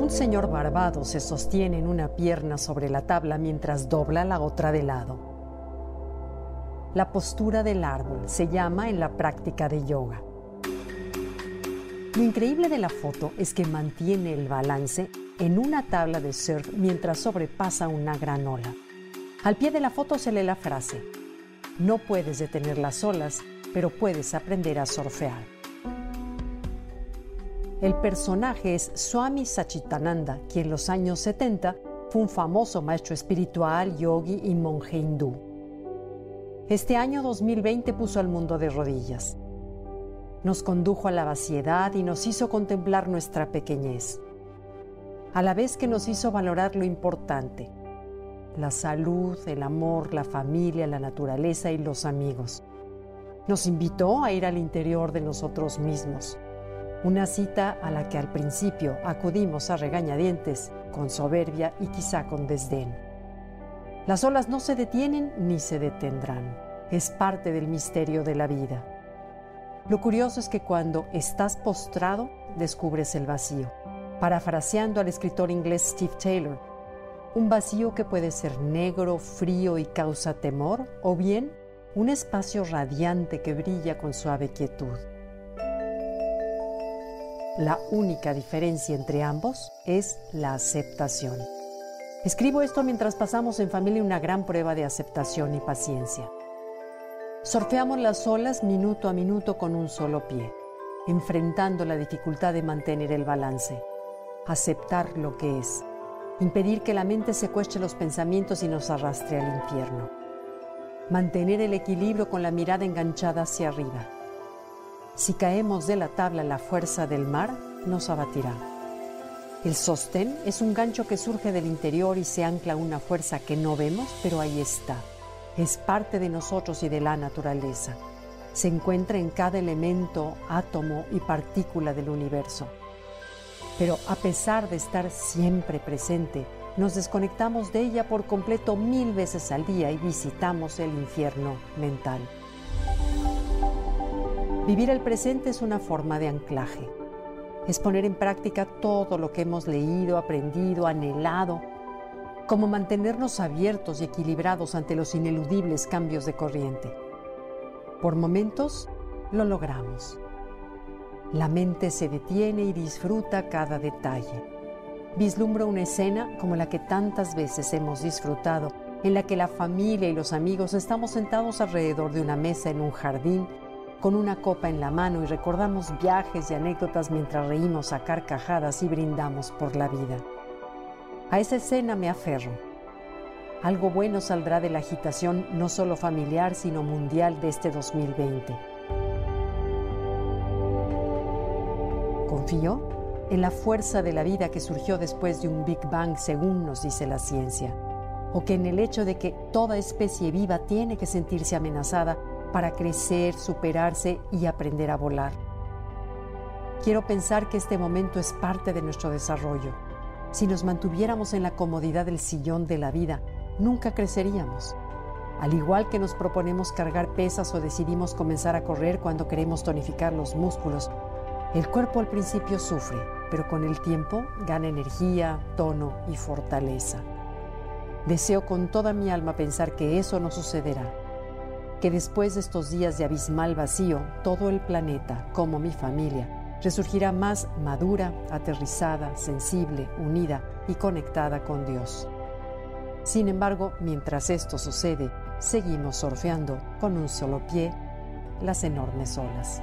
Un señor barbado se sostiene en una pierna sobre la tabla mientras dobla la otra de lado. La postura del árbol se llama en la práctica de yoga. Lo increíble de la foto es que mantiene el balance en una tabla de surf mientras sobrepasa una gran ola. Al pie de la foto se lee la frase, no puedes detener las olas, pero puedes aprender a surfear. El personaje es Swami Sachitananda, quien en los años 70 fue un famoso maestro espiritual, yogi y monje hindú. Este año 2020 puso al mundo de rodillas. Nos condujo a la vaciedad y nos hizo contemplar nuestra pequeñez, a la vez que nos hizo valorar lo importante, la salud, el amor, la familia, la naturaleza y los amigos. Nos invitó a ir al interior de nosotros mismos una cita a la que al principio acudimos a regañadientes, con soberbia y quizá con desdén. Las olas no se detienen ni se detendrán. Es parte del misterio de la vida. Lo curioso es que cuando estás postrado, descubres el vacío. Parafraseando al escritor inglés Steve Taylor, un vacío que puede ser negro, frío y causa temor, o bien un espacio radiante que brilla con suave quietud. La única diferencia entre ambos es la aceptación. Escribo esto mientras pasamos en familia una gran prueba de aceptación y paciencia. Sorfeamos las olas minuto a minuto con un solo pie, enfrentando la dificultad de mantener el balance, aceptar lo que es, impedir que la mente secuestre los pensamientos y nos arrastre al infierno, mantener el equilibrio con la mirada enganchada hacia arriba si caemos de la tabla la fuerza del mar, nos abatirá. El sostén es un gancho que surge del interior y se ancla a una fuerza que no vemos, pero ahí está. Es parte de nosotros y de la naturaleza. Se encuentra en cada elemento, átomo y partícula del universo. Pero a pesar de estar siempre presente, nos desconectamos de ella por completo mil veces al día y visitamos el infierno mental. Vivir el presente es una forma de anclaje. Es poner en práctica todo lo que hemos leído, aprendido, anhelado, como mantenernos abiertos y equilibrados ante los ineludibles cambios de corriente. Por momentos lo logramos. La mente se detiene y disfruta cada detalle. Vislumbra una escena como la que tantas veces hemos disfrutado, en la que la familia y los amigos estamos sentados alrededor de una mesa en un jardín con una copa en la mano y recordamos viajes y anécdotas mientras reímos a carcajadas y brindamos por la vida. A esa escena me aferro. Algo bueno saldrá de la agitación no solo familiar, sino mundial de este 2020. Confío en la fuerza de la vida que surgió después de un Big Bang, según nos dice la ciencia, o que en el hecho de que toda especie viva tiene que sentirse amenazada para crecer, superarse y aprender a volar. Quiero pensar que este momento es parte de nuestro desarrollo. Si nos mantuviéramos en la comodidad del sillón de la vida, nunca creceríamos. Al igual que nos proponemos cargar pesas o decidimos comenzar a correr cuando queremos tonificar los músculos, el cuerpo al principio sufre, pero con el tiempo gana energía, tono y fortaleza. Deseo con toda mi alma pensar que eso no sucederá que después de estos días de abismal vacío, todo el planeta, como mi familia, resurgirá más madura, aterrizada, sensible, unida y conectada con Dios. Sin embargo, mientras esto sucede, seguimos surfeando con un solo pie las enormes olas.